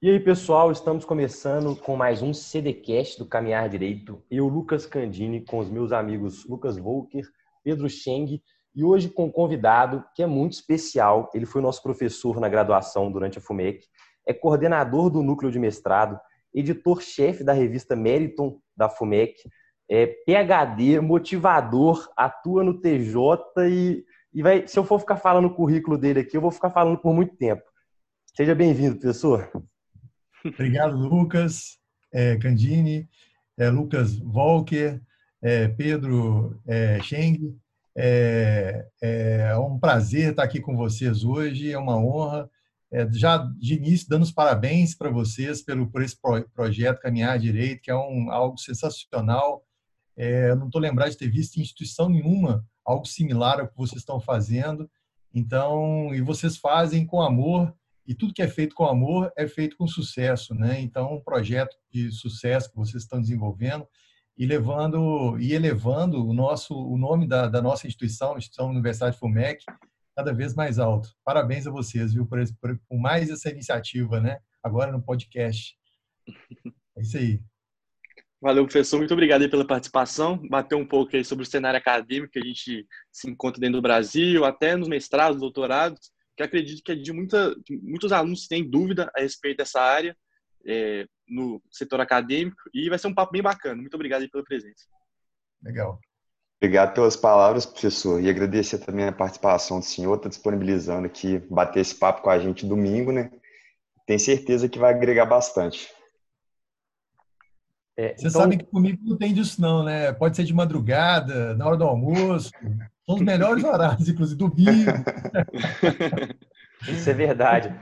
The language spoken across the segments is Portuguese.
E aí, pessoal, estamos começando com mais um CDcast do Caminhar Direito. Eu, Lucas Candini, com os meus amigos Lucas Volker, Pedro Scheng, e hoje com um convidado que é muito especial. Ele foi nosso professor na graduação durante a FUMEC, é coordenador do núcleo de mestrado, editor-chefe da revista Meriton da FUMEC, é PhD, motivador, atua no TJ e, e vai, se eu for ficar falando o currículo dele aqui, eu vou ficar falando por muito tempo. Seja bem-vindo, professor. Obrigado, Lucas é, Candini, é, Lucas Volker, é, Pedro é. É, é, um prazer estar aqui com vocês hoje, é uma honra. É, já de início, dando os parabéns para vocês pelo, por esse projeto Caminhar Direito, que é um, algo sensacional. É, não estou lembrado de ter visto em instituição nenhuma algo similar ao que vocês estão fazendo. Então, e vocês fazem com amor e tudo que é feito com amor é feito com sucesso, né? Então, um projeto de sucesso que vocês estão desenvolvendo e levando e elevando o nosso o nome da, da nossa instituição, a instituição Universidade FUMEC, cada vez mais alto. Parabéns a vocês, viu, por, por, por mais essa iniciativa, né? Agora no podcast. É isso aí. Valeu, professor. Muito obrigado pela participação. Bater um pouco aí sobre o cenário acadêmico que a gente se encontra dentro do Brasil, até nos mestrados, doutorados que acredito que é de muita, muitos alunos têm dúvida a respeito dessa área é, no setor acadêmico e vai ser um papo bem bacana. Muito obrigado pela presença. Legal. Obrigado pelas palavras, professor, e agradecer também a participação do senhor, está disponibilizando aqui, bater esse papo com a gente domingo, né? Tenho certeza que vai agregar bastante. É, Vocês então... sabem que comigo não tem disso não, né? Pode ser de madrugada, na hora do almoço, são os melhores horários, inclusive domingo. Isso é verdade.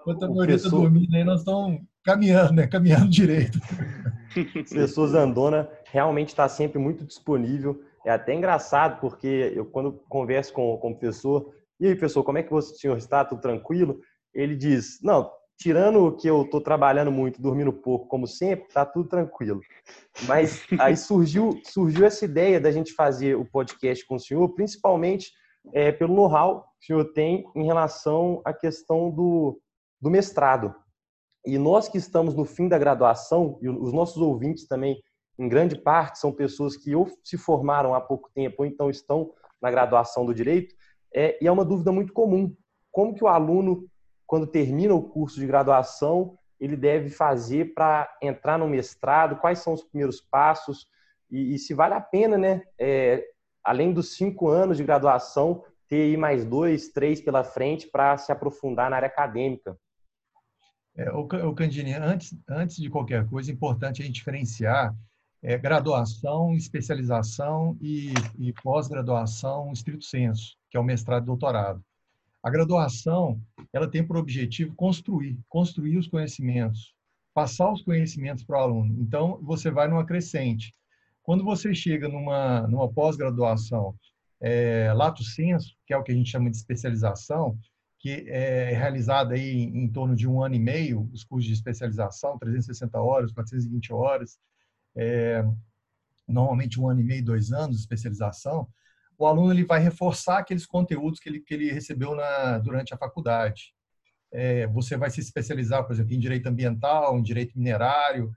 Enquanto a maioria está dormindo aí, nós estamos caminhando, né? Caminhando direito. Professor Zandona realmente está sempre muito disponível. É até engraçado, porque eu, quando converso com, com o professor, e aí, professor, como é que o senhor está? Tudo tranquilo? Ele diz, não, tirando que eu estou trabalhando muito, dormindo pouco, como sempre, tá tudo tranquilo. Mas aí surgiu, surgiu essa ideia da gente fazer o podcast com o senhor, principalmente é, pelo know-how que o senhor tem em relação à questão do, do mestrado. E nós que estamos no fim da graduação, e os nossos ouvintes também, em grande parte, são pessoas que ou se formaram há pouco tempo ou então estão na graduação do direito, é, e é uma dúvida muito comum. Como que o aluno quando termina o curso de graduação, ele deve fazer para entrar no mestrado? Quais são os primeiros passos? E, e se vale a pena, né? É, além dos cinco anos de graduação, ter aí mais dois, três pela frente para se aprofundar na área acadêmica. É, o, Candini, antes, antes de qualquer coisa, é importante a gente diferenciar é, graduação, especialização e, e pós-graduação estrito senso, que é o mestrado e doutorado. A graduação, ela tem por objetivo construir, construir os conhecimentos, passar os conhecimentos para o aluno. Então, você vai numa crescente. Quando você chega numa, numa pós-graduação, é, lato senso, que é o que a gente chama de especialização, que é realizada aí em, torno de um ano e meio, os cursos de especialização, 360 horas, 420 horas, é, normalmente um ano e meio, dois anos de especialização, o aluno ele vai reforçar aqueles conteúdos que ele, que ele recebeu na, durante a faculdade. É, você vai se especializar, por exemplo, em direito ambiental, em direito minerário,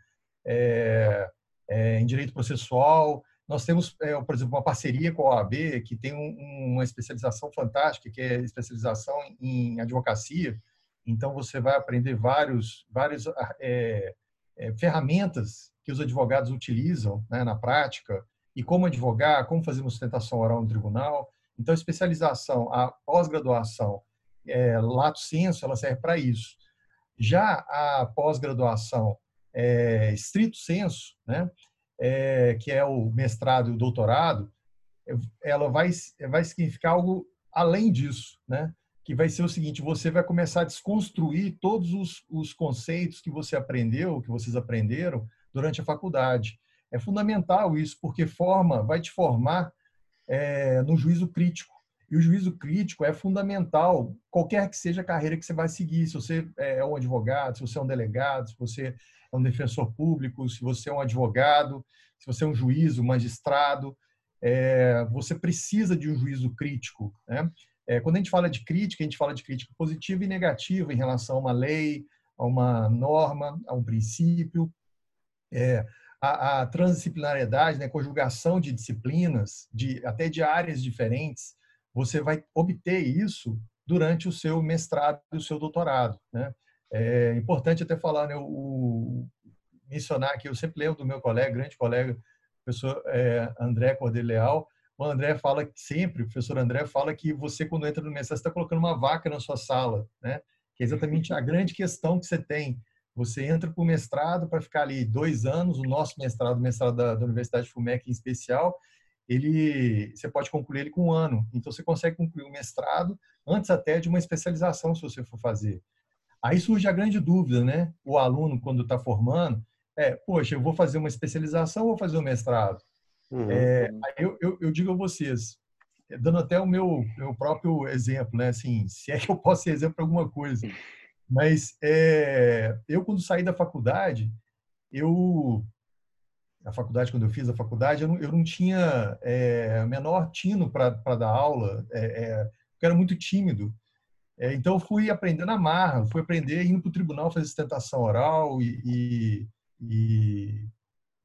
é, é, em direito processual. Nós temos, é, por exemplo, uma parceria com a OAB que tem um, uma especialização fantástica, que é especialização em advocacia. Então, você vai aprender vários, várias é, é, ferramentas que os advogados utilizam né, na prática, e como advogar, como fazer uma sustentação oral no tribunal. Então, a especialização, a pós-graduação, é, lato senso, ela serve para isso. Já a pós-graduação é, estrito senso, né, é, que é o mestrado e o doutorado, ela vai, vai significar algo além disso, né? que vai ser o seguinte, você vai começar a desconstruir todos os, os conceitos que você aprendeu, que vocês aprenderam durante a faculdade. É fundamental isso, porque forma, vai te formar é, no juízo crítico. E o juízo crítico é fundamental, qualquer que seja a carreira que você vai seguir. Se você é um advogado, se você é um delegado, se você é um defensor público, se você é um advogado, se você é um juiz, um magistrado, é, você precisa de um juízo crítico. Né? É, quando a gente fala de crítica, a gente fala de crítica positiva e negativa em relação a uma lei, a uma norma, a um princípio. É, a, a transdisciplinariedade, né, conjugação de disciplinas, de, até de áreas diferentes, você vai obter isso durante o seu mestrado e o seu doutorado. Né? É importante até falar, né, o, mencionar que eu sempre lembro do meu colega, grande colega, professor é, André Cordeiro Leal, o André fala sempre, o professor André fala que você, quando entra no mestrado, está colocando uma vaca na sua sala, né? que é exatamente a grande questão que você tem. Você entra para o mestrado para ficar ali dois anos, o nosso mestrado, o mestrado da, da Universidade FUMEC em especial, ele, você pode concluir ele com um ano. Então, você consegue concluir o mestrado antes até de uma especialização, se você for fazer. Aí surge a grande dúvida, né? O aluno, quando está formando, é, poxa, eu vou fazer uma especialização ou vou fazer um mestrado? Uhum. É, eu, eu, eu, digo a vocês, dando até o meu, meu próprio exemplo, né? Assim, se é que eu posso ser exemplo para alguma coisa. Mas é, eu, quando saí da faculdade, eu a faculdade, quando eu fiz a faculdade, eu não, eu não tinha é, menor tino para dar aula, é, é, eu era muito tímido. É, então, fui aprendendo a marra, fui aprender indo para o tribunal fazer sustentação oral e, e, e,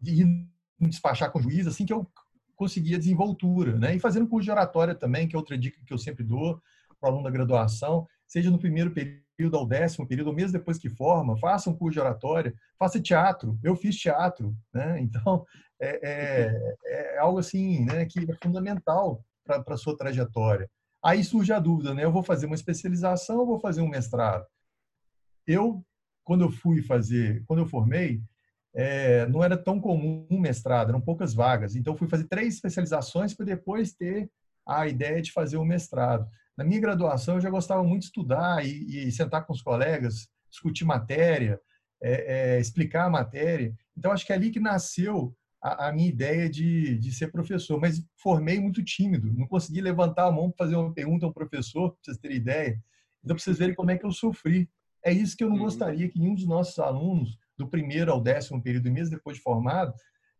e despachar com o juiz, assim que eu conseguia desenvoltura. Né? E fazendo curso de oratória também, que é outra dica que eu sempre dou para o aluno da graduação, seja no primeiro período ao décimo período, mesmo depois que forma, faça um curso de oratória, faça teatro. Eu fiz teatro, né? Então, é, é, é algo assim, né, que é fundamental para a sua trajetória. Aí surge a dúvida, né? Eu vou fazer uma especialização ou vou fazer um mestrado? Eu, quando eu fui fazer, quando eu formei, é, não era tão comum um mestrado, eram poucas vagas. Então, fui fazer três especializações para depois ter a ideia de fazer um mestrado. Na minha graduação, eu já gostava muito de estudar e, e sentar com os colegas, discutir matéria, é, é, explicar a matéria. Então, acho que é ali que nasceu a, a, minha ideia de, de ser professor. Mas formei muito tímido, não consegui levantar a mão para fazer uma pergunta ao professor, para vocês terem ideia. Então, para vocês verem como é que eu sofri. É isso que eu não uhum. gostaria que nenhum dos nossos alunos, do primeiro ao décimo período, mesmo depois de formado,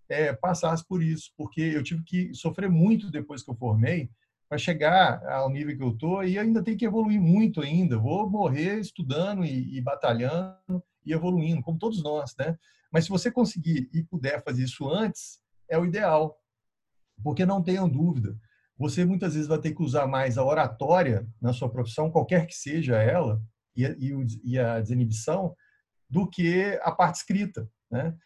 é, passasse por isso, porque eu tive que sofrer muito depois que eu formei, para chegar ao nível que eu estou e ainda tem que evoluir muito ainda. Vou morrer estudando e, e, batalhando e evoluindo, como todos nós, né? Mas se você conseguir e puder fazer isso antes, é o ideal. Porque não tenham dúvida, você muitas vezes vai ter que usar mais a oratória na sua profissão, qualquer que seja ela, e, e, e a desinibição, do que a parte escrita, né?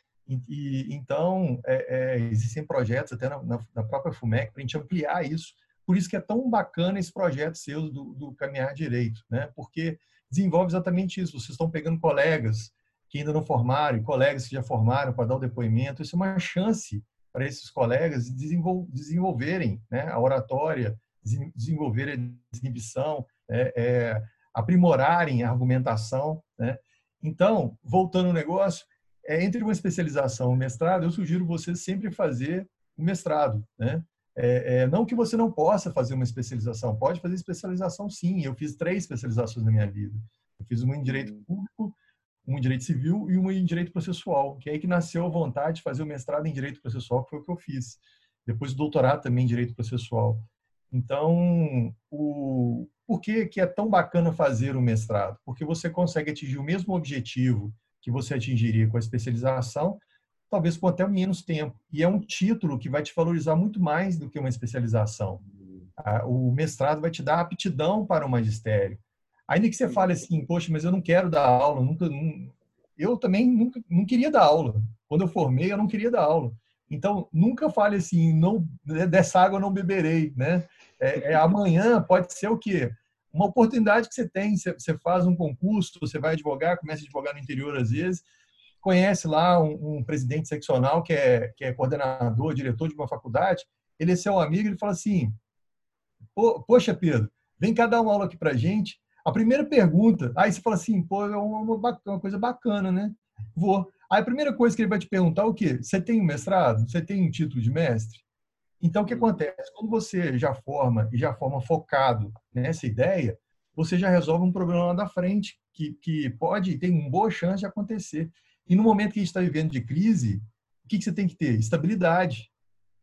E, então, é, é, existem projetos até na, na própria FUMEC para a gente ampliar isso, por isso que é tão bacana esse projeto seu do, do Caminhar Direito, né? porque desenvolve exatamente isso. Vocês estão pegando colegas que ainda não formaram colegas que já formaram para dar o depoimento. Isso é uma chance para esses colegas desenvolverem né, a oratória, desenvolverem a desinibição, é, é, aprimorarem a argumentação. Né? Então, voltando ao negócio, é, entre uma especialização e um mestrado, eu sugiro você sempre fazer o mestrado, né? É, é, não que você não possa fazer uma especialização, pode fazer especialização sim. Eu fiz três especializações na minha vida. Eu fiz uma em direito hum. público, uma em direito civil e uma em direito processual, que é aí que nasceu a vontade de fazer o mestrado em direito processual, que foi o que eu fiz. Depois o doutorado também em direito processual. Então, o, por que, que é tão bacana fazer o mestrado? Porque você consegue atingir o mesmo objetivo que você atingiria com a especialização, talvez com até menos tempo. E é um título que vai te valorizar muito mais do que uma especialização. O mestrado vai te dar aptidão para o magistério. Ainda que você fale assim, poxa, mas eu não quero dar aula, nunca, eu também nunca, não queria dar aula. Quando eu formei, eu não queria dar aula. Então, nunca fale assim, não, dessa água eu não beberei, né? É, é, amanhã pode ser o quê? Uma oportunidade que você tem, você, você faz um concurso, você vai advogar, começa a advogar no interior às vezes, conhece lá um, um, presidente seccional que é, que é coordenador, diretor de uma faculdade, ele é seu amigo, ele fala assim, poxa Pedro, vem cá dar uma aula aqui pra gente. A primeira pergunta, aí você fala assim, pô, é uma, uma coisa bacana, né? Vou. Aí a primeira coisa que ele vai te perguntar é o quê? Você tem um mestrado? Você tem um título de mestre? Então, o que acontece? Quando você já forma e já forma focado nessa ideia, você já resolve um problema lá da frente que, que pode, tem uma boa chance de acontecer. E no momento que a gente está vivendo de crise, o que, que você tem que ter? Estabilidade.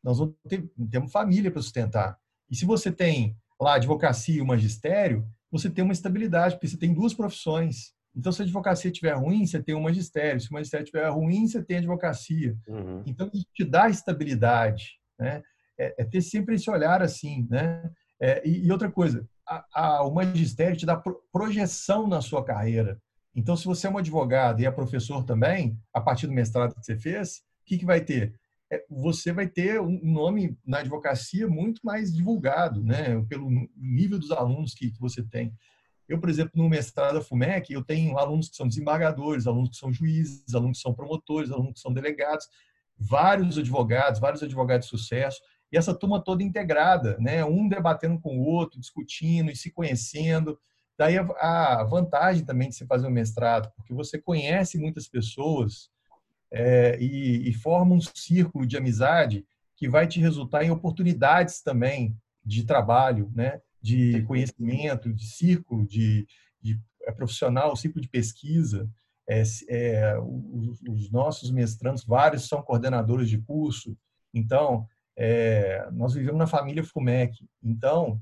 Nós vamos ter, temos família para sustentar. E se você tem lá advocacia e o magistério, você tem uma estabilidade, porque você tem duas profissões. Então, se a advocacia estiver ruim, você tem o magistério. Se o magistério estiver ruim, você tem a advocacia. Uhum. Então, isso te dá estabilidade. Né? É, é, ter sempre esse olhar assim. Né? É, e, e, outra coisa, a, a, o magistério te dá pro, projeção na sua carreira. Então, se você é um advogado e é professor também, a partir do mestrado que você fez, o que, que vai ter? É, você vai ter um nome na advocacia muito mais divulgado, né? pelo nível dos alunos que, que você tem. Eu, por exemplo, no mestrado da FUMEC, eu tenho alunos que são desembargadores, alunos que são juízes, alunos que são promotores, alunos que são delegados, vários advogados, vários advogados de sucesso, e essa turma toda integrada, né? um debatendo com o outro, discutindo e se conhecendo. Daí a vantagem também de você fazer um mestrado, porque você conhece muitas pessoas é, e, e forma um círculo de amizade que vai te resultar em oportunidades também de trabalho, né? de conhecimento, de círculo de, de é, profissional, ciclo de pesquisa. É, é, os, os, nossos mestrandos, vários são coordenadores de curso. Então, é, nós vivemos na família FUMEC. Então,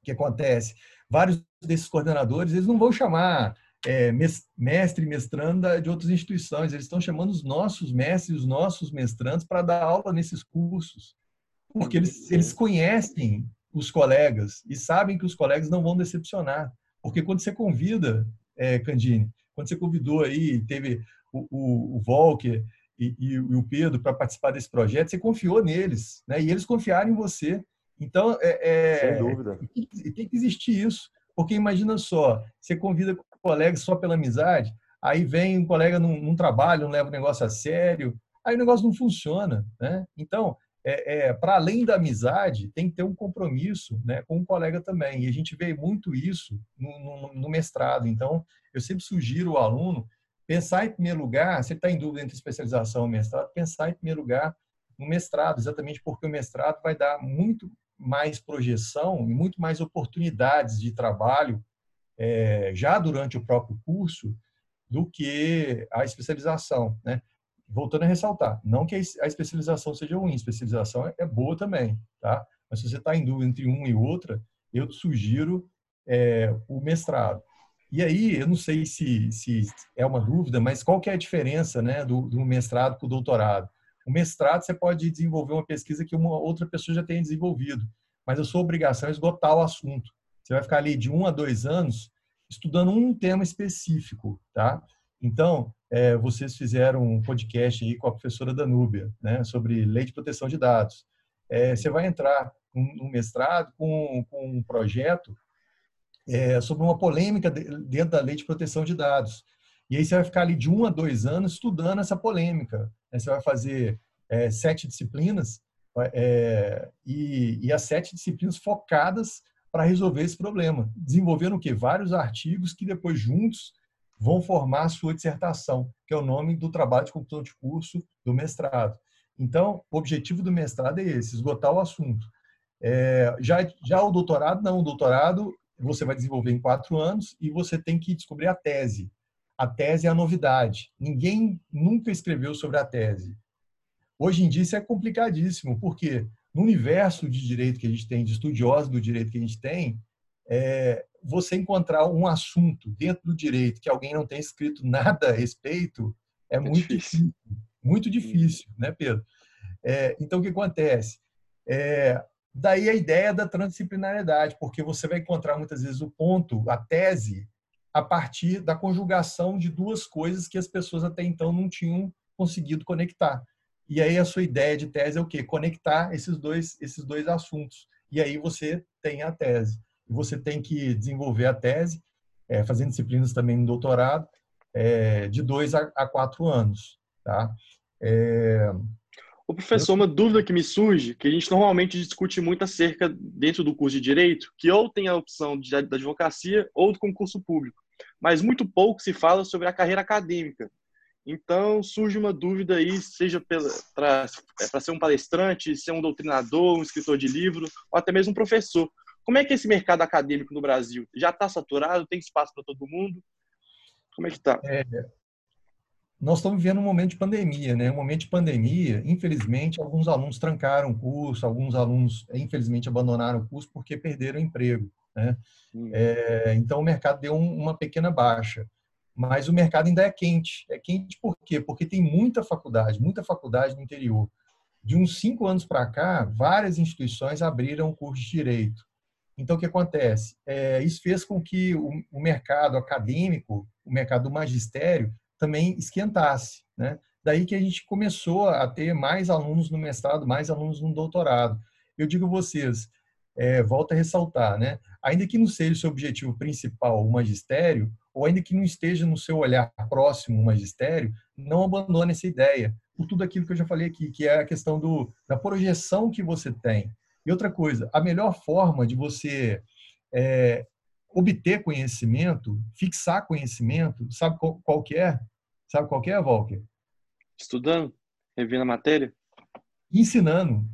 o que acontece? Vários desses coordenadores, eles não vão chamar é, mestre e mestranda de outras instituições, eles estão chamando os nossos mestres, os nossos mestrandos para dar aula nesses cursos, porque eles, eles conhecem os colegas e sabem que os colegas não vão decepcionar. Porque quando você convida, é, Candine, quando você convidou aí, teve o, o, o Volker e, e, o Pedro para participar desse projeto, você confiou neles, né? E eles confiaram em você. Então, é, é sem dúvida. Tem, tem que existir isso. Porque imagina só, você convida colegas só pela amizade, aí vem um colega num, num trabalho, não leva o negócio a sério, aí o negócio não funciona, né? Então, é, é para além da amizade, tem que ter um compromisso né, com o colega também. E a gente vê muito isso no, no, no mestrado. Então, eu sempre sugiro ao aluno pensar em primeiro lugar, se ele está em dúvida entre especialização e mestrado, pensar em primeiro lugar no mestrado, exatamente porque o mestrado vai dar muito mais projeção e muito mais oportunidades de trabalho é, já durante o próprio curso do que a especialização. Né? voltando a ressaltar, não que a especialização seja ruim, especialização é boa também, tá? Mas se você está em dúvida entre uma e outra, eu sugiro é, o mestrado. E aí, eu não sei se, se é uma dúvida, mas qual que é a diferença né, do, do mestrado para o doutorado? O mestrado você pode desenvolver uma pesquisa que uma outra pessoa já tenha desenvolvido, mas a sua obrigação é esgotar o assunto. Você vai ficar ali de um a dois anos estudando um tema específico, tá? Então, é, vocês fizeram um podcast aí com a professora Danúbia, né, sobre lei de proteção de dados. É, você vai entrar num mestrado com, com um projeto é, sobre uma polêmica dentro da lei de proteção de dados. E aí você vai ficar ali de um a dois anos estudando essa polêmica. Você vai fazer é, sete disciplinas é, e, e as sete disciplinas focadas para resolver esse problema, desenvolvendo o quê? Vários artigos que depois juntos vão formar a sua dissertação, que é o nome do trabalho de conclusão de curso do mestrado. Então, o objetivo do mestrado é esse, esgotar o assunto. É, já, já o doutorado, não, o doutorado você vai desenvolver em quatro anos e você tem que descobrir a tese. A tese é a novidade. Ninguém nunca escreveu sobre a tese. Hoje em dia isso é complicadíssimo, porque no universo de direito que a gente tem, de estudiosos do direito que a gente tem, é, você encontrar um assunto dentro do direito que alguém não tem escrito nada a respeito é, é muito difícil. difícil. muito difícil, né, Pedro? É, então o que acontece? É, daí a ideia da transdisciplinariedade, porque você vai encontrar muitas vezes o ponto, a tese, a partir da conjugação de duas coisas que as pessoas até então não tinham conseguido conectar. E aí a sua ideia de tese é o quê? Conectar esses dois esses dois assuntos. E aí você tem a tese você tem que desenvolver a tese, é, fazendo disciplinas também no doutorado, é, de dois a, a, quatro anos. Tá? É... O professor, uma dúvida que me surge, que a gente normalmente discute muito acerca dentro do curso de Direito, que ou tem a opção de, da advocacia ou do concurso público, mas muito pouco se fala sobre a carreira acadêmica. Então, surge uma dúvida aí, seja para é, ser um palestrante, ser um doutrinador, um escritor de livro, ou até mesmo um professor. Como é que esse mercado acadêmico no Brasil? Já está saturado? Tem espaço para todo mundo? Como é que está? É, nós estamos vivendo um momento de pandemia, né? Um momento de pandemia, infelizmente, alguns alunos trancaram o curso, alguns alunos, infelizmente, abandonaram o curso porque perderam o emprego, né? Hum. É, então, o mercado deu uma pequena baixa. mas o mercado ainda é quente. É quente por quê? Porque tem muita faculdade, muita faculdade no interior. De uns cinco anos para cá, várias instituições abriram o curso de direito. Então, o que acontece? É, isso fez com que o, o, mercado acadêmico, o mercado do magistério, também esquentasse. Né? Daí que a gente começou a ter mais alunos no mestrado, mais alunos no doutorado. Eu digo a vocês, é, volto a ressaltar, né? ainda que não seja o seu objetivo principal o magistério, ou ainda que não esteja no seu olhar próximo o magistério, não abandone essa ideia, por tudo aquilo que eu já falei aqui, que é a questão do, da projeção que você tem. E outra coisa, a melhor forma de você é, obter conhecimento, fixar conhecimento, sabe qual, qual que é? Sabe qual que é, Walker? Estudando, revendo a matéria. Ensinando.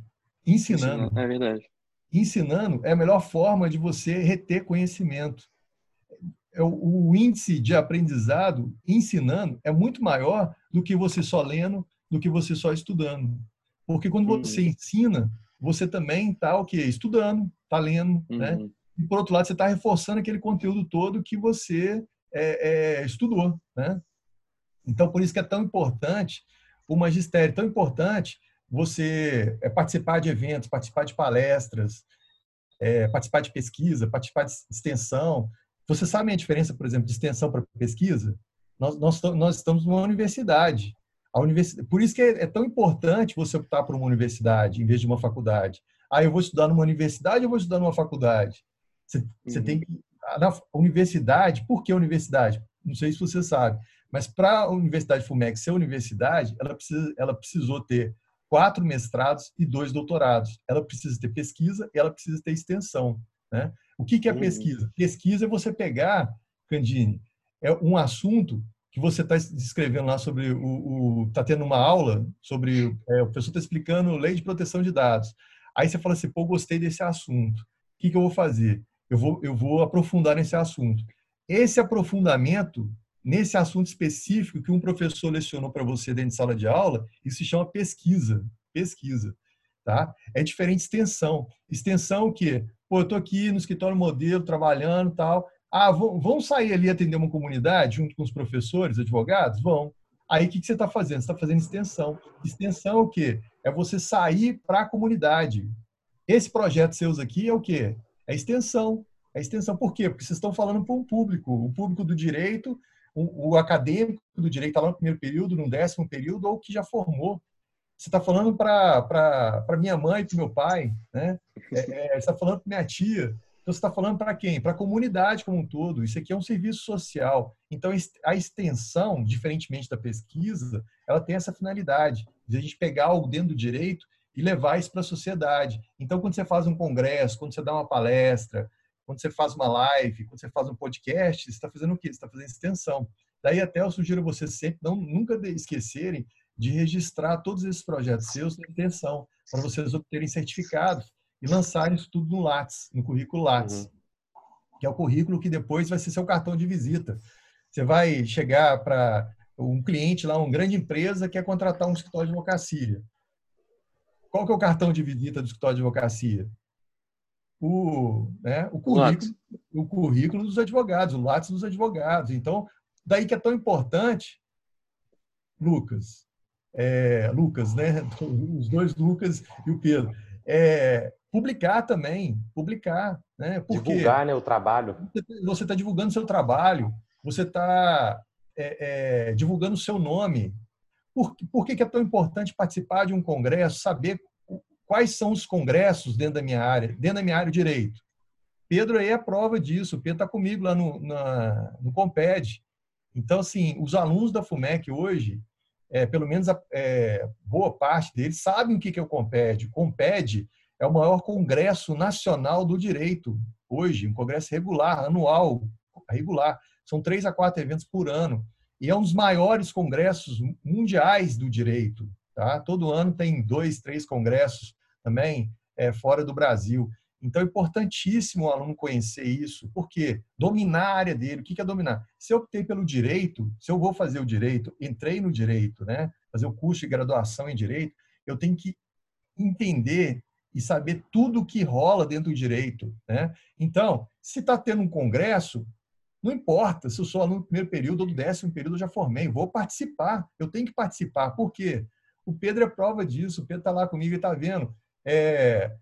Ensinando. Ensinando. É verdade. Ensinando é a melhor forma de você reter conhecimento. É o índice de aprendizado ensinando é muito maior do que você só lendo, do que você só estudando. Porque quando uhum. você ensina, você também está o quê? Estudando, está lendo, né? uhum. né? E por outro lado, você está reforçando aquele conteúdo todo que você é, é, estudou, né? Então, por isso que é tão importante o magistério, tão importante você é, participar de eventos, participar de palestras, é, participar de pesquisa, participar de extensão. Você sabe a diferença, por exemplo, de extensão para pesquisa? Nós, nós, nós estamos numa universidade. A universidade, por isso que é, é, tão importante você optar por uma universidade em vez de uma faculdade. Ah, eu vou estudar numa universidade ou vou estudar numa faculdade? Você, uhum. você tem que na universidade, por que universidade? Não sei se você sabe, mas para a Universidade FUMEC ser universidade, ela, precisa, ela precisou ter quatro mestrados e dois doutorados. Ela precisa ter pesquisa e ela precisa ter extensão. Né? O que, que é uhum. pesquisa? Pesquisa é você pegar, Candine, é um assunto que você está escrevendo lá sobre o, está tendo uma aula sobre é, o professor está explicando lei de proteção de dados. Aí você fala assim, pô, gostei desse assunto. O que, que eu vou fazer? Eu vou, eu vou aprofundar nesse assunto. Esse aprofundamento nesse assunto específico que um professor lecionou para você dentro de sala de aula, isso se chama pesquisa. Pesquisa. Tá? É diferente de extensão. Extensão o quê? Pô, eu estou aqui no escritório modelo, trabalhando tal. Ah, vão sair ali atender uma comunidade junto com os professores, advogados? Vão. Aí o que, que você está fazendo? Você está fazendo extensão. Extensão é o quê? É você sair para a comunidade. Esse projeto seus aqui é o quê? É extensão. É extensão. Por quê? Porque vocês estão falando para um público, o público do direito o, o acadêmico do direito está lá no primeiro período, no décimo período, ou que já formou. Você está falando para minha mãe, para meu pai, né? É, é, você está falando para minha tia. Então, você está falando para quem? Para a comunidade como um todo. Isso aqui é um serviço social. Então, a extensão, diferentemente da pesquisa, ela tem essa finalidade de a gente pegar algo dentro do direito e levar isso para a sociedade. Então, quando você faz um congresso, quando você dá uma palestra, quando você faz uma live, quando você faz um podcast, você está fazendo o quê? Você está fazendo extensão. Daí até eu sugiro vocês sempre não nunca esquecerem de registrar todos esses projetos seus na extensão, para vocês obterem certificados e lançarem isso tudo no Lattes, no currículo Lattes, uhum. que é o currículo que depois vai ser seu cartão de visita. Você vai chegar para um cliente lá, uma grande empresa, quer contratar um escritório de advocacia. Qual que é o cartão de visita do escritório de advocacia? o, né, o, currículo, o currículo dos advogados, o látis dos advogados. Então, daí que é tão importante, Lucas, é, Lucas, né? Os dois Lucas e o Pedro. É, publicar também, publicar, né? Porque Divulgar, né, o trabalho. Você está divulgando seu trabalho, você está é, é, divulgando o seu nome. Por, por que, que é tão importante participar de um congresso, saber quais são os congressos dentro da minha área, dentro da minha área de direito. Pedro aí é prova disso. O Pedro está comigo lá no, na, no Comped. Então, assim, os alunos da FUMEC hoje, é, pelo menos a, é, boa parte deles, sabem o que é o Comped. O Comped é o maior congresso nacional do direito hoje, um congresso regular, anual, regular. São três a quatro eventos por ano. E é um dos maiores congressos mundiais do direito. Tá? Todo ano tem dois, três congressos também é, fora do Brasil. Então, é importantíssimo o aluno conhecer isso, porque dominar a área dele, o que é dominar? Se eu optei pelo direito, se eu vou fazer o direito, entrei no direito, né? fazer o curso de graduação em direito, eu tenho que entender e saber tudo o que rola dentro do direito. Né? Então, se está tendo um congresso, Não importa se eu sou aluno do primeiro período ou do décimo período, eu já formei, vou participar, eu tenho que participar. Por quê? O Pedro é prova disso, o Pedro está lá comigo e está vendo. É,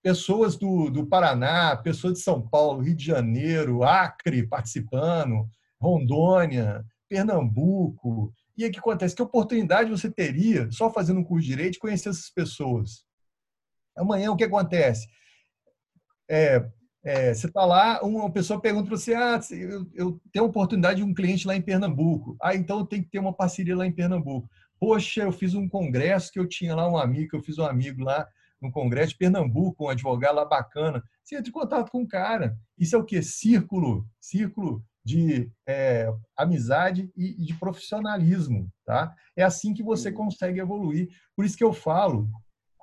pessoas do, do Paraná, pessoas de São Paulo, Rio de Janeiro, Acre participando, Rondônia, Pernambuco. E aí o que acontece? Que oportunidade você teria, só fazendo um curso de direito, de conhecer essas pessoas? Amanhã o que acontece? É, é, você está lá, uma pessoa pergunta para você: ah, eu, eu tenho a oportunidade de um cliente lá em Pernambuco. Ah, então eu tenho que ter uma parceria lá em Pernambuco. Poxa, eu fiz um congresso que eu tinha lá um amigo, que eu fiz um amigo lá no Congresso de Pernambuco, um advogado lá bacana. Você entra em contato com o cara. Isso é o quê? Círculo, círculo de é, amizade e, de profissionalismo, tá? É assim que você consegue evoluir. Por isso que eu falo,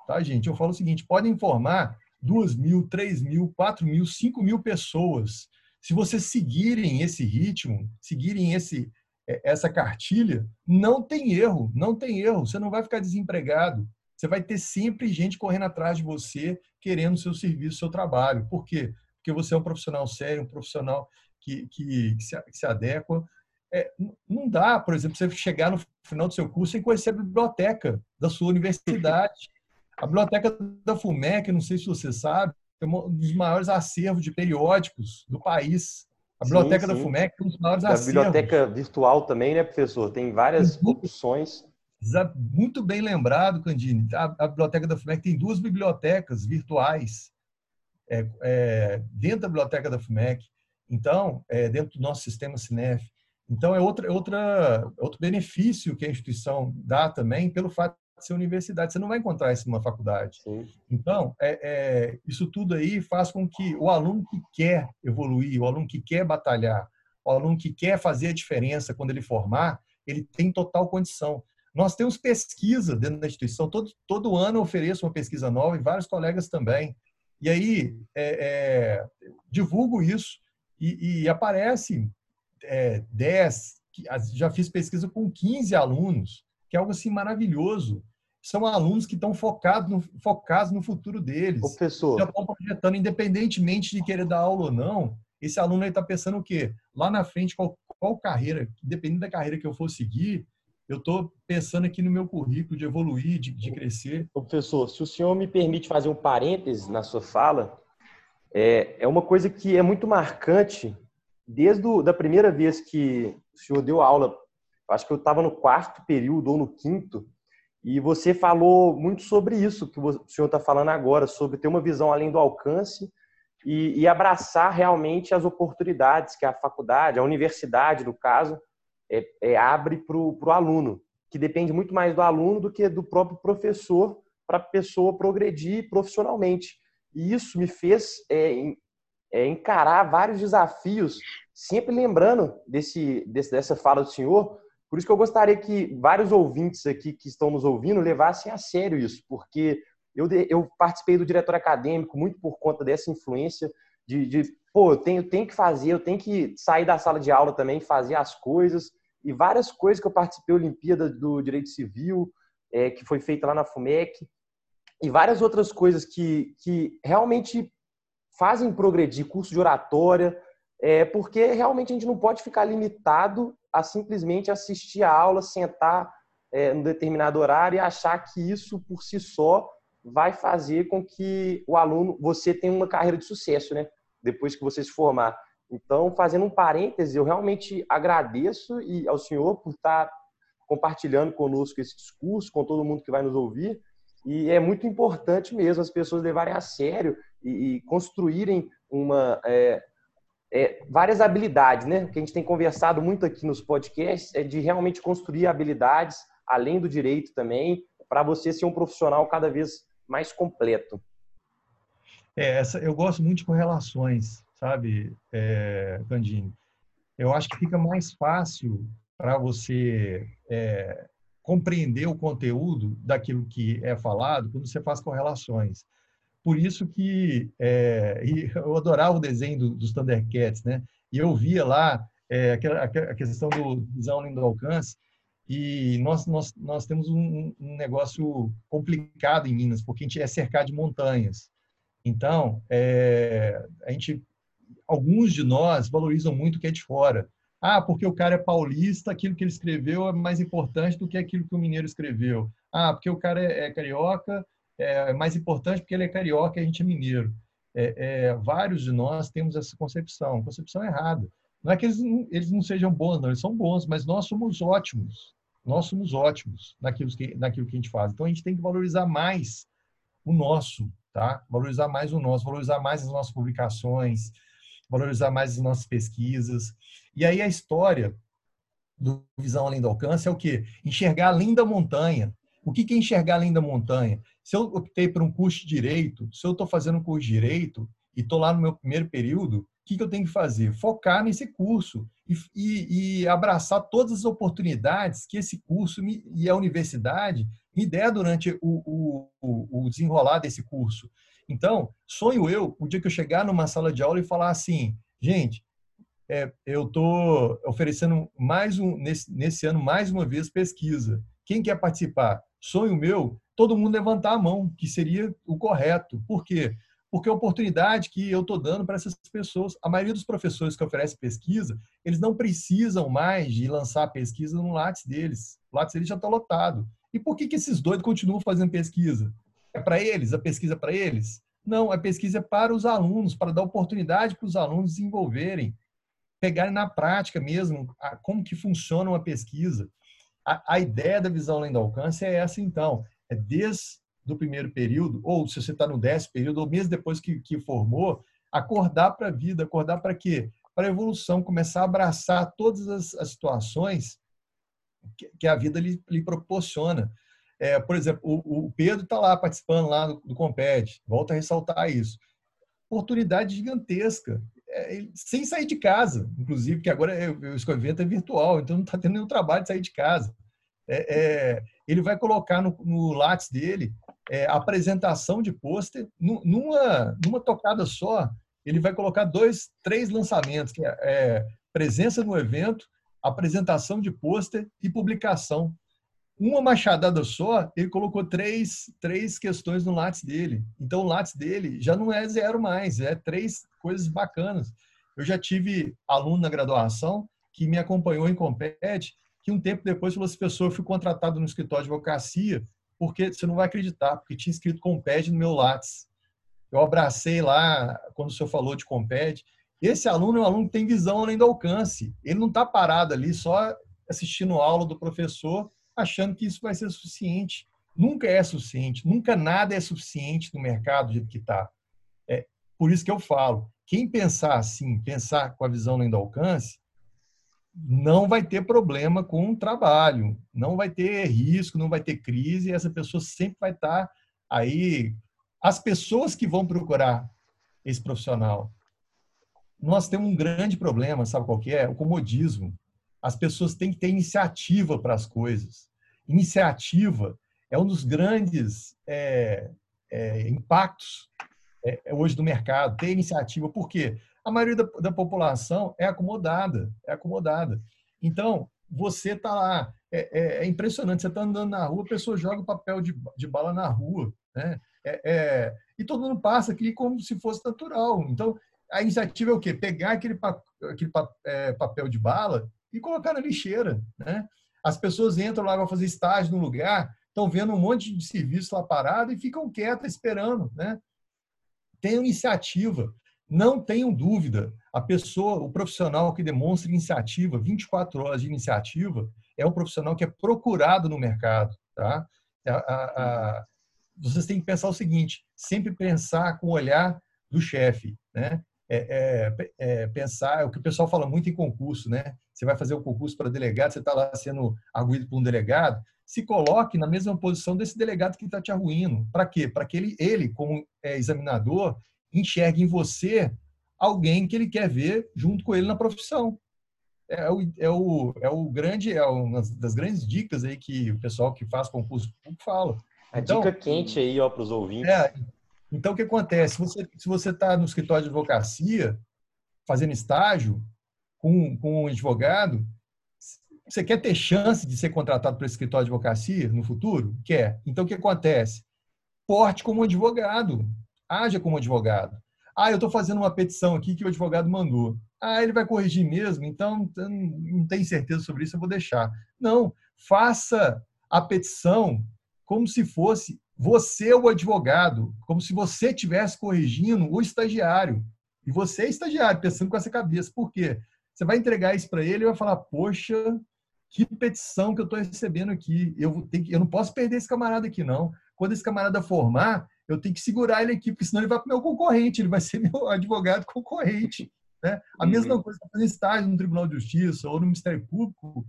tá, gente? Eu falo o seguinte: podem formar duas mil, três mil, quatro mil, cinco mil pessoas. Se vocês seguirem esse ritmo, seguirem esse é, essa cartilha, não tem erro, não tem erro. Você não vai ficar desempregado. Você vai ter sempre gente correndo atrás de você, querendo seu serviço, seu trabalho. Por quê? Porque você é um profissional sério, um profissional que, que, que, se, que se, adequa. É, não dá, por exemplo, você chegar no final do seu curso sem conhecer a biblioteca da sua universidade. A biblioteca da FUMEC, não sei se você sabe, é um dos maiores acervos de periódicos do país. A biblioteca sim, sim. da FUMEC é um dos maiores a acervos. A biblioteca virtual também, né, professor? Tem várias opções. Muito bem lembrado, Candini. A, a biblioteca da FUMEC tem duas bibliotecas virtuais é, é, dentro da biblioteca da FUMEC. Então, é, dentro do nosso sistema Cinef. Então, é outra, é outra, é outro benefício que a instituição dá também pelo fato ser universidade. Você não vai encontrar isso numa faculdade. Sim. Então, é, é, isso tudo aí faz com que o aluno que quer evoluir, o aluno que quer batalhar, o aluno que quer fazer a diferença quando ele formar, ele tem total condição. Nós temos pesquisa dentro da instituição, todo, todo ano eu ofereço uma pesquisa nova e vários colegas também. E aí, é, é, divulgo isso e, e aparece é, 10, já fiz pesquisa com 15 alunos, que é algo assim maravilhoso. São alunos que estão focados no, focados no futuro deles. Professor. Já estão projetando, independentemente de querer dar aula ou não, esse aluno está pensando o quê? Lá na frente, qual, qual carreira, dependendo da carreira que eu for seguir, eu estou pensando aqui no meu currículo de evoluir, de, de, crescer. Professor, se o senhor me permite fazer um parêntese na sua fala, é, é uma coisa que é muito marcante desde a da primeira vez que o senhor deu aula, acho que eu estava no quarto período ou no quinto, e você falou muito sobre isso que o senhor está falando agora, sobre ter uma visão além do alcance e, e abraçar realmente as oportunidades que a faculdade, a universidade, no caso, é, é, abre para o aluno, que depende muito mais do aluno do que do próprio professor para a pessoa progredir profissionalmente. E isso me fez é, é, encarar vários desafios, sempre lembrando desse, desse, dessa fala do senhor. Por isso que eu gostaria que vários ouvintes aqui que estão nos ouvindo levassem a sério isso, porque eu, eu participei do diretor acadêmico muito por conta dessa influência de, de pô, eu tenho, tenho que fazer, eu tenho que sair da sala de aula também, fazer as coisas. E várias coisas que eu participei, Olimpíada do Direito Civil, é, que foi feita lá na FUMEC, e várias outras coisas que, que realmente fazem progredir, curso de oratória, é, porque realmente a gente não pode ficar limitado a simplesmente assistir a aula, sentar é, num determinado horário e achar que isso por si só vai fazer com que o aluno, você tenha uma carreira de sucesso, né? Depois que você se formar. Então, fazendo um parêntese, eu realmente agradeço e ao senhor por estar compartilhando conosco esse discurso, com todo mundo que vai nos ouvir. E é muito importante mesmo as pessoas levarem a sério e, e construírem uma, é, é, várias habilidades, né? O que a gente tem conversado muito aqui nos podcasts é de realmente construir habilidades, além do direito também, para você ser um profissional cada vez mais completo. É, essa, eu gosto muito de correlações sabe, é? Eu acho que fica mais fácil para você é, compreender o conteúdo daquilo que é falado quando você faz correlações. Por isso que é, eu adorava o desenho do, dos Thundercats, né? E eu via lá é, a questão do visão além do alcance, e nós, nós, nós temos um, um, negócio complicado em Minas, porque a gente é cercado de montanhas. Então, é, a gente alguns de nós valorizam muito o que é de fora. Ah, porque o cara é paulista, aquilo que ele escreveu é mais importante do que aquilo que o mineiro escreveu. Ah, porque o cara é, é carioca, é mais importante porque ele é carioca e a gente é mineiro. É, é, vários de nós temos essa concepção, concepção errada. Não é que eles, eles não sejam bons, não, eles são bons, mas nós somos ótimos. Nós somos ótimos naquilo que, naquilo que a gente faz. Então a gente tem que valorizar mais o nosso, tá? Valorizar mais o nosso, valorizar mais as nossas publicações, valorizar mais as nossas pesquisas. E aí a história do Visão Além do Alcance é o quê? Enxergar além da montanha. O que é enxergar além da montanha? Se eu optei por um curso de direito, se eu estou fazendo um curso de direito e estou lá no meu primeiro período, o que, que eu tenho que fazer? Focar nesse curso e, e, e, abraçar todas as oportunidades que esse curso me, e a universidade me der durante o, o, o desenrolar desse curso. Então, sonho eu, o dia que eu chegar numa sala de aula e falar assim, gente, é, eu estou oferecendo mais um nesse, nesse ano mais uma vez pesquisa. Quem quer participar? Sonho meu, todo mundo levantar a mão, que seria o correto. Por quê? Porque a oportunidade que eu estou dando para essas pessoas, a maioria dos professores que oferecem pesquisa, eles não precisam mais de lançar pesquisa no Lattes deles. O Lattes deles já está lotado. E por que, que esses doidos continuam fazendo pesquisa? É para eles? A pesquisa é para eles? Não, a pesquisa é para os alunos, para dar oportunidade para os alunos desenvolverem, pegarem na prática mesmo a, como que funciona uma pesquisa. A, a, ideia da visão além do alcance é essa, então. É desde o primeiro período, ou se você está no décimo período, ou mesmo depois que, que formou, acordar para a vida, acordar para quê? Para a evolução, começar a abraçar todas as, as situações que, que, a vida lhe, lhe proporciona. É, por exemplo, o, o Pedro está lá participando lá do, do Comped, volta a ressaltar isso. Oportunidade gigantesca, é, sem sair de casa, inclusive, que agora é, o evento é virtual, então não está tendo nenhum trabalho de sair de casa. É, é, ele vai colocar no, no Lattes dele é, apresentação de pôster, numa, numa tocada só, ele vai colocar dois, três lançamentos, que é, presença no evento, apresentação de pôster e publicação uma machadada só, ele colocou três, três questões no Lattes dele. Então, o Lattes dele já não é zero mais, é três coisas bacanas. Eu já tive aluno na graduação que me acompanhou em Compete, que um tempo depois falou assim, pessoa, eu fui contratado no escritório de advocacia, porque você não vai acreditar, porque tinha escrito Comped no meu Lattes. Eu abracei lá, quando o senhor falou de Comped. Esse aluno é um aluno que tem visão além do alcance. Ele não está parado ali só assistindo aula do professor achando que isso vai ser suficiente. Nunca é suficiente, nunca nada é suficiente no mercado do jeito que está. É, por isso que eu falo, quem pensar assim, pensar com a visão além do alcance, não vai ter problema com o trabalho, não vai ter risco, não vai ter crise, essa pessoa sempre vai estar tá aí. As pessoas que vão procurar esse profissional, nós temos um grande problema, sabe qual que é? O comodismo. As pessoas têm que ter iniciativa para as coisas. Iniciativa é um dos grandes é, é, impactos é, é, hoje do mercado, ter iniciativa. Por quê? A maioria da, da população é acomodada, é acomodada. Então, você está lá, é, é, é, impressionante, você está andando na rua, a pessoa joga papel de, de bala na rua, né? E todo mundo passa aqui como se fosse natural. Então, a iniciativa é o quê? Pegar aquele, aquele papel de bala e colocar na lixeira. Né? As pessoas entram lá para fazer estágio no lugar, estão vendo um monte de serviço lá parado e ficam quietas esperando. Né? Tenham iniciativa. Não tenham dúvida. A pessoa, o profissional que demonstra iniciativa, 24 horas de iniciativa, é um profissional que é procurado no mercado. Tá? A, a, a, vocês têm que pensar o seguinte: sempre pensar com o olhar do chefe. Né? É, é, é, pensar, é o que o pessoal fala muito em concurso, né? Você vai fazer o concurso para delegado, você está lá sendo arguído por um delegado, se coloque na mesma posição desse delegado que está te arguindo. Para quê? Para que ele, ele, como é, examinador, enxergue em você alguém que ele quer ver junto com ele na profissão. É o, é o, é o grande, é uma das grandes dicas aí que o pessoal que faz concurso público fala. A então, dica quente aí, ó, para os ouvintes. É, então, o que acontece? Se você está no escritório de advocacia, fazendo estágio com, com um advogado, você quer ter chance de ser contratado para esse escritório de advocacia no futuro? Quer. Então, o que acontece? Porte como advogado. Haja como advogado. Ah, eu estou fazendo uma petição aqui que o advogado mandou. Ah, ele vai corrigir mesmo, então não tenho certeza sobre isso, eu vou deixar. Não, faça a petição como se fosse você o advogado, como se você estivesse corrigindo o estagiário. E você é estagiário, pensando com essa cabeça. Por quê? Você vai entregar isso para ele e vai falar: Poxa, que petição que eu estou recebendo aqui. Eu, tenho que, eu não posso perder esse camarada aqui, não. Quando esse camarada formar, eu tenho que segurar ele aqui, porque senão ele vai para o meu concorrente, ele vai ser meu advogado concorrente. Né? A uhum. mesma coisa fazer estágio no Tribunal de Justiça ou no Ministério Público.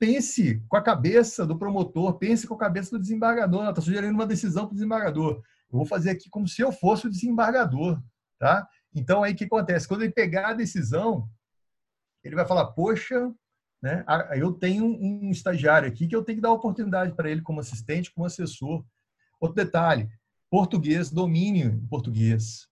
Pense com a cabeça do promotor, pense com a cabeça do desembargador. Está sugerindo uma decisão para o desembargador. Eu vou fazer aqui como se eu fosse o desembargador. Tá? Então, aí o que acontece? Quando ele pegar a decisão, ele vai falar: Poxa, né, eu tenho um estagiário aqui que eu tenho que dar oportunidade para ele como assistente, como assessor. Outro detalhe: português, domínio português.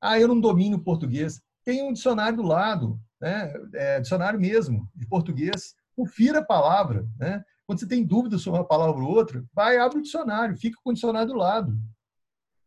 Ah, eu não domino português. Tem um dicionário do lado, né? É, dicionário mesmo, de português. Confira a palavra. Né? Quando você tem dúvida sobre uma palavra ou outra, vai, abre o dicionário, fica com o dicionário do lado.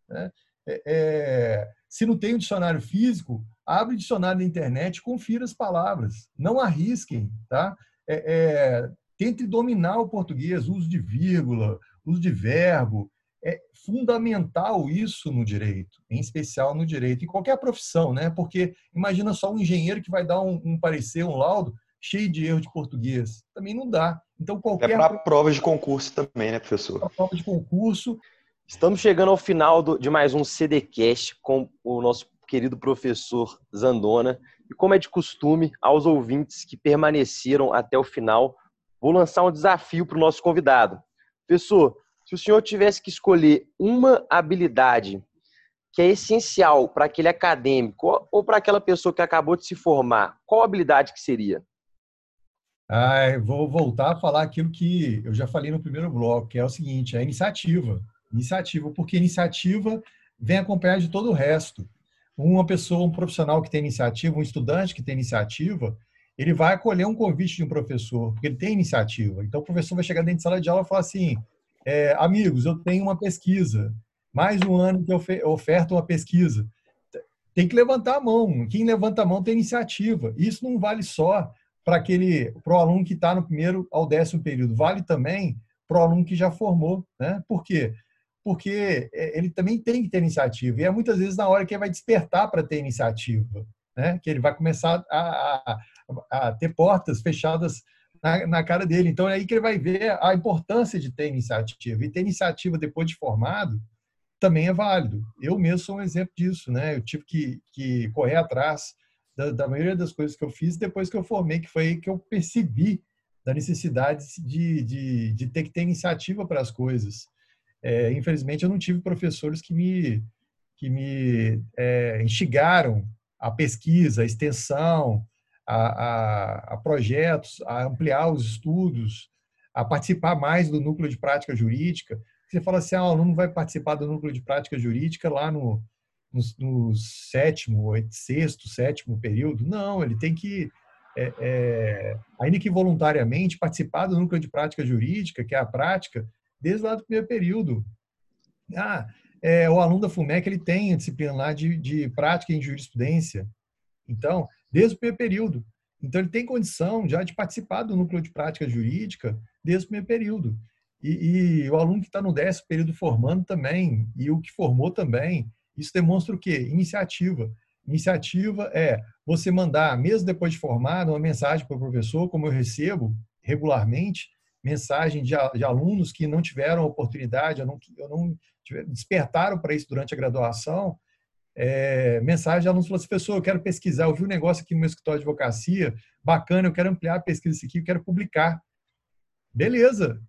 Né? É, é, se não tem um dicionário físico, abre o dicionário na internet, confira as palavras. Não arrisquem, tá? É, é, tente dominar o português, uso de vírgula, uso de verbo, é fundamental isso no direito, em especial no direito, em qualquer profissão, né? Porque imagina só um engenheiro que vai dar um, um parecer, um laudo cheio de erro de português. Também não dá. Então qualquer. É para provas de concurso também, né, professor? Para prova de concurso. Estamos chegando ao final do, de mais um CDcast com o nosso querido professor Zandona. E como é de costume, aos ouvintes que permaneceram até o final, vou lançar um desafio para o nosso convidado. Professor, se o senhor tivesse que escolher uma habilidade que é essencial para aquele acadêmico ou para aquela pessoa que acabou de se formar, qual habilidade que seria? Ah, vou voltar a falar aquilo que eu já falei no primeiro bloco, que é o seguinte, a iniciativa. Iniciativa, porque iniciativa vem acompanhada de todo o resto. Uma pessoa, um profissional que tem iniciativa, um estudante que tem iniciativa, ele vai acolher um convite de um professor, porque ele tem iniciativa. Então, o professor vai chegar dentro de sala de aula e falar assim: é, amigos, eu tenho uma pesquisa, mais um ano que eu oferto uma pesquisa. Tem que levantar a mão. Quem levanta a mão tem iniciativa. Isso não vale só para aquele pro aluno que está no primeiro ao décimo período, vale também para o aluno que já formou, né? Por quê? Porque é, ele também tem que ter iniciativa e é muitas vezes na hora que ele vai despertar para ter iniciativa, né? Que ele vai começar a, a, a ter portas fechadas na, na, cara dele. Então é aí que ele vai ver a importância de ter iniciativa. E ter iniciativa depois de formado também é válido. Eu mesmo sou um exemplo disso, né? Eu tive que, que correr atrás da, da, maioria das coisas que eu fiz depois que eu formei, que foi aí que eu percebi da necessidade de, de, de ter que ter iniciativa para as coisas. É, infelizmente, eu não tive professores que me, que me é, instigaram a pesquisa, a extensão, a, a, a projetos, a ampliar os estudos, a participar mais do núcleo de prática jurídica. Você fala assim, ah, o aluno vai participar do núcleo de prática jurídica lá no, no, no sétimo, sexto, sétimo período. Não, ele tem que, é, é, ainda que voluntariamente, participar do núcleo de prática jurídica, que é a prática, desde lá do primeiro período. Ah, é, o aluno da FUMEC ele tem a disciplina lá de, de prática em jurisprudência. Então, desde o primeiro período. Então, ele tem condição já de participar do núcleo de prática jurídica desde o primeiro período. E, e o aluno que está no décimo período formando também, e o que formou também, isso demonstra o quê? Iniciativa. Iniciativa é você mandar, mesmo depois de formado, uma mensagem para o professor, como eu recebo regularmente, mensagem de, de alunos que não tiveram oportunidade, ou não, ou não despertaram para isso durante a graduação, é, mensagem de alunos falando assim, professor, eu quero pesquisar, eu vi um negócio aqui no meu escritório de advocacia, bacana, eu quero ampliar a pesquisa aqui, eu quero publicar. Beleza.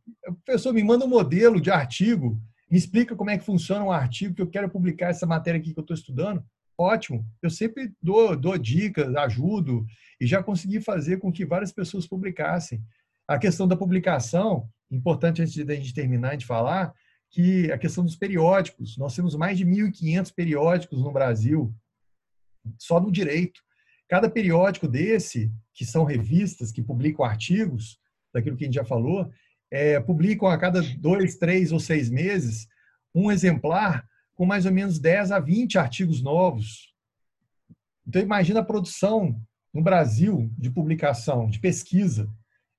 Professor, me manda um modelo de artigo, me explica como é que funciona um artigo que eu quero publicar essa matéria aqui que eu estou estudando. Ótimo. Eu sempre dou, dou dicas, ajudo, e já consegui fazer com que várias pessoas publicassem. A questão da publicação, importante antes de a gente terminar de falar, que a questão dos periódicos, nós temos mais de 1.500 periódicos no Brasil, só no direito. Cada periódico desse, que são revistas que publicam artigos, daquilo que a gente já falou, é, publicam a cada dois, três ou seis meses um exemplar com mais ou menos 10 a 20 artigos novos. Então, imagina a produção no Brasil de publicação, de pesquisa.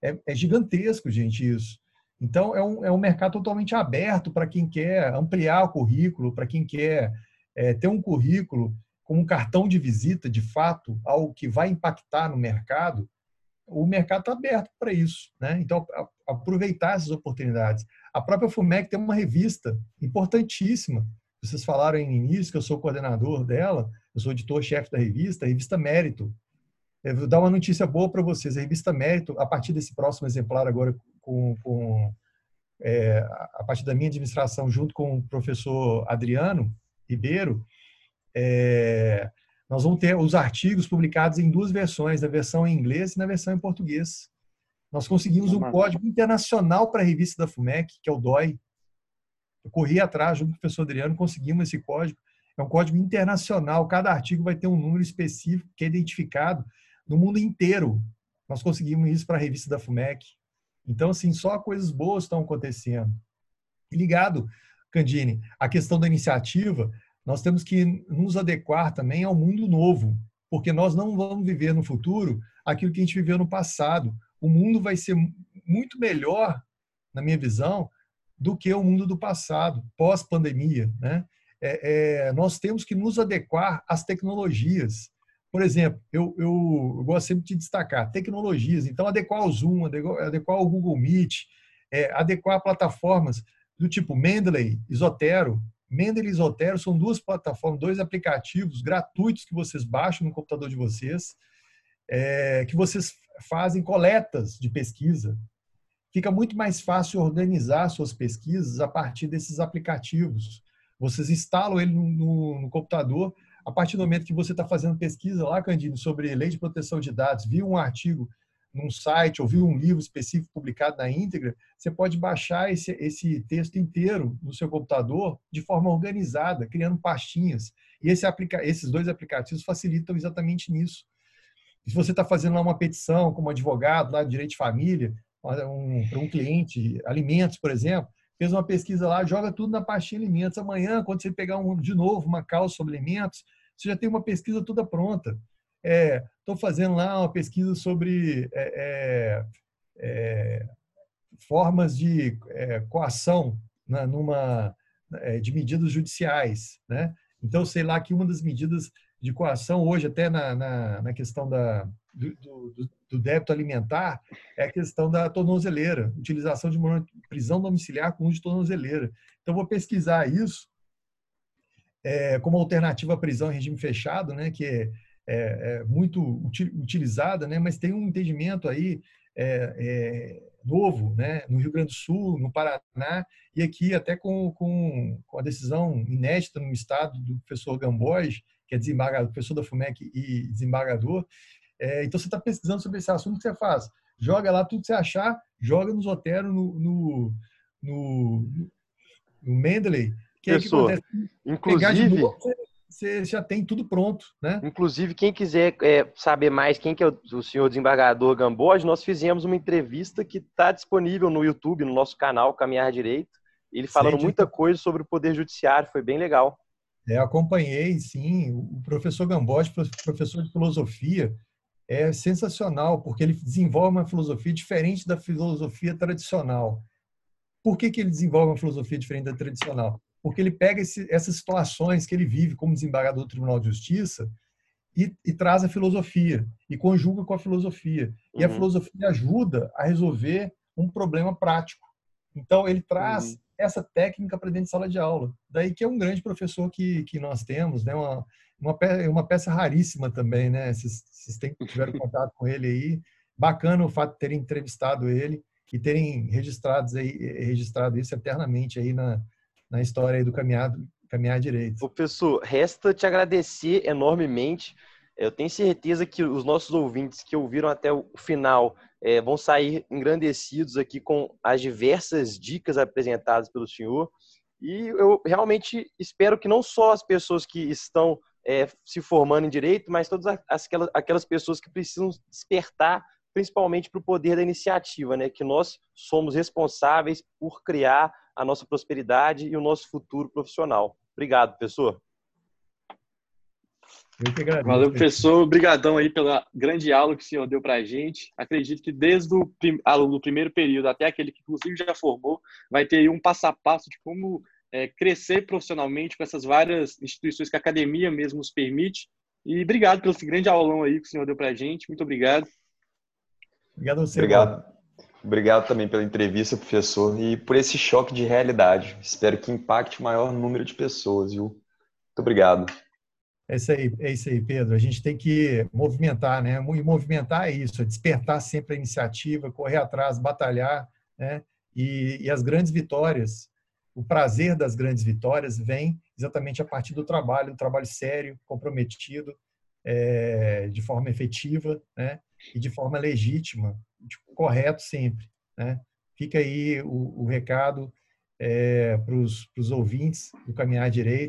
É, é gigantesco, gente, isso. Então, é um, é um mercado totalmente aberto para quem quer ampliar o currículo, para quem quer é, ter um currículo como um cartão de visita, de fato, algo que vai impactar no mercado. O mercado está aberto para isso. Né? Então, aproveitar essas oportunidades. A própria FUMEC tem uma revista importantíssima. Vocês falaram no início que eu sou coordenador dela, eu sou editor-chefe da revista, a revista Mérito. Eu vou dar uma notícia boa para vocês. A revista Mérito, a partir desse próximo exemplar agora, com, com é, a partir da minha administração, junto com o professor Adriano Ribeiro, é, nós vamos ter os artigos publicados em duas versões, na versão em inglês e na versão em português. Nós conseguimos um código internacional para a revista da FUMEC, que é o DOI. Eu corri atrás, junto com o professor Adriano, conseguimos esse código. É um código internacional, cada artigo vai ter um número específico que é identificado no mundo inteiro. Nós conseguimos isso para a revista da FUMEC. Então, assim, só coisas boas estão acontecendo. E ligado, Candine, a questão da iniciativa, nós temos que nos adequar também ao mundo novo, porque nós não vamos viver no futuro aquilo que a gente viveu no passado. O mundo vai ser muito melhor, na minha visão, do que o mundo do passado, pós-pandemia. Né? É, é, nós temos que nos adequar às tecnologias. Por exemplo, eu, eu, eu, gosto sempre de destacar tecnologias. Então, adequar o Zoom, adequar o Google Meet, é, adequar plataformas do tipo Mendeley, Isotero. Mendeley e Isotero são duas plataformas, dois aplicativos gratuitos que vocês baixam no computador de vocês, é, que vocês fazem coletas de pesquisa. Fica muito mais fácil organizar suas pesquisas a partir desses aplicativos. Vocês instalam ele no, no, no computador, a partir do momento que você está fazendo pesquisa lá, Candino, sobre lei de proteção de dados, viu um artigo num site ou viu um livro específico publicado na íntegra, você pode baixar esse, esse texto inteiro no seu computador de forma organizada, criando pastinhas. E esse aplica esses dois aplicativos facilitam exatamente nisso. Se você está fazendo lá uma petição como advogado, lá de direito de família, um, para um cliente, alimentos, por exemplo, fez uma pesquisa lá, joga tudo na pastinha alimentos. Amanhã, quando você pegar um, de novo uma causa sobre alimentos, você já tem uma pesquisa toda pronta. Estou é, fazendo lá uma pesquisa sobre é, é, é formas de é, coação na, numa, é, de medidas judiciais. Né? Então, sei lá que uma das medidas de coação hoje, até na, na, na questão da, do, do, do, débito alimentar, é a questão da tornozeleira, utilização de prisão domiciliar com uso de tornozeleira. Então, vou pesquisar isso é, como alternativa à prisão em regime fechado, né, que é, é, é muito utilizada, né, mas tem um entendimento aí é, é, novo né, no Rio Grande do Sul, no Paraná, e aqui até com, com, com a decisão inédita no estado do professor Gamboge, que é desembargador, professor da FUMEC e desembargador. É, então, você está pesquisando sobre esse assunto, o que você faz? Joga lá tudo que você achar, joga no Zotero, no, no, no, no Mendeley, que Pessoa, é que inclusive, novo, você já tem tudo pronto, né? Inclusive, quem quiser é, saber mais quem que é o, o senhor desembargador Gamboge, nós fizemos uma entrevista que está disponível no YouTube, no nosso canal Caminhar Direito. Ele falando muita coisa sobre o Poder Judiciário, foi bem legal. É, acompanhei, sim. O professor Gamboge, professor de filosofia, é sensacional, porque ele desenvolve uma filosofia diferente da filosofia tradicional. Por que, que ele desenvolve uma filosofia diferente da tradicional? Porque ele pega esse, essas situações que ele vive como desembargador do Tribunal de Justiça e, e traz a filosofia, e conjuga com a filosofia. E a uhum. filosofia ajuda a resolver um problema prático. Então, ele traz uhum. essa técnica para dentro de sala de aula. Daí que é um grande professor que, que nós temos, né? uma, uma, peça, uma peça raríssima também, né? Vocês, vocês têm, tiveram contato com ele aí. Bacana o fato de terem entrevistado ele e terem registrado, aí, registrado isso eternamente aí na, na história aí do caminhar, caminhar direito. Professor, resta te agradecer enormemente. Eu tenho certeza que os nossos ouvintes que ouviram até o final é, vão sair engrandecidos aqui com as diversas dicas apresentadas pelo senhor. E eu realmente espero que não só as pessoas que estão é, se formando em direito, mas todas aquelas, aquelas pessoas que precisam despertar, principalmente para o poder da iniciativa, né? Que nós somos responsáveis por criar a nossa prosperidade e o nosso futuro profissional. Obrigado, professor. Agradeço. Valeu, professor. Obrigadão aí pela grande aula que o senhor deu para a gente. Acredito que desde o aluno do primeiro período até aquele que inclusive já formou, vai ter aí um passo a passo de como é, crescer profissionalmente com essas várias instituições que a academia mesmo nos permite. E obrigado pelo grande aulão aí que o senhor deu para a gente. Muito obrigado. Obrigado a você. Obrigado. Obrigado também pela entrevista, professor, e por esse choque de realidade. Espero que impacte o maior número de pessoas, viu? Muito obrigado. É isso aí, é isso aí, Pedro. A gente tem que movimentar, né? E movimentar é isso, é despertar sempre a iniciativa, correr atrás, batalhar, né? E, e as grandes vitórias, o prazer das grandes vitórias vem exatamente a partir do trabalho, do trabalho sério, comprometido, é, de forma efetiva, né? E de forma legítima, correto sempre, né? Fica aí o, o recado é, para os ouvintes do Caminhar Direito.